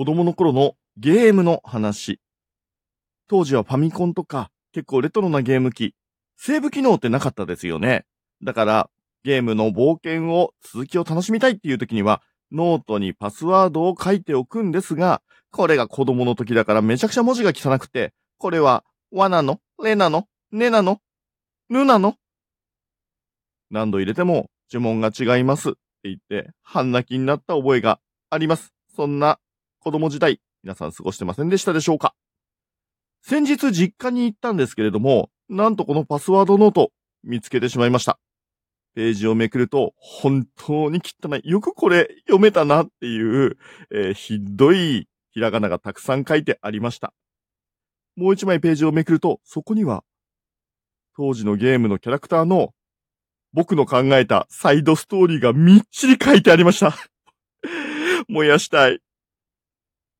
子供の頃のゲームの話。当時はファミコンとか結構レトロなゲーム機、セーブ機能ってなかったですよね。だから、ゲームの冒険を、続きを楽しみたいっていう時には、ノートにパスワードを書いておくんですが、これが子供の時だからめちゃくちゃ文字が汚くて、これは、わなのれなのねなのぬなの何度入れても呪文が違いますって言って、半泣きになった覚えがあります。そんな子供時代、皆さん過ごしてませんでしたでしょうか？先日実家に行ったんですけれども、なんとこのパスワードノート見つけてしまいました。ページをめくると、本当に汚い。よくこれ読めたなっていう、えーひどいひらがながたくさん書いてありました。もう一枚ページをめくると、そこには、当時のゲームのキャラクターの僕の考えたサイドストーリーがみっちり書いてありました。燃やしたい。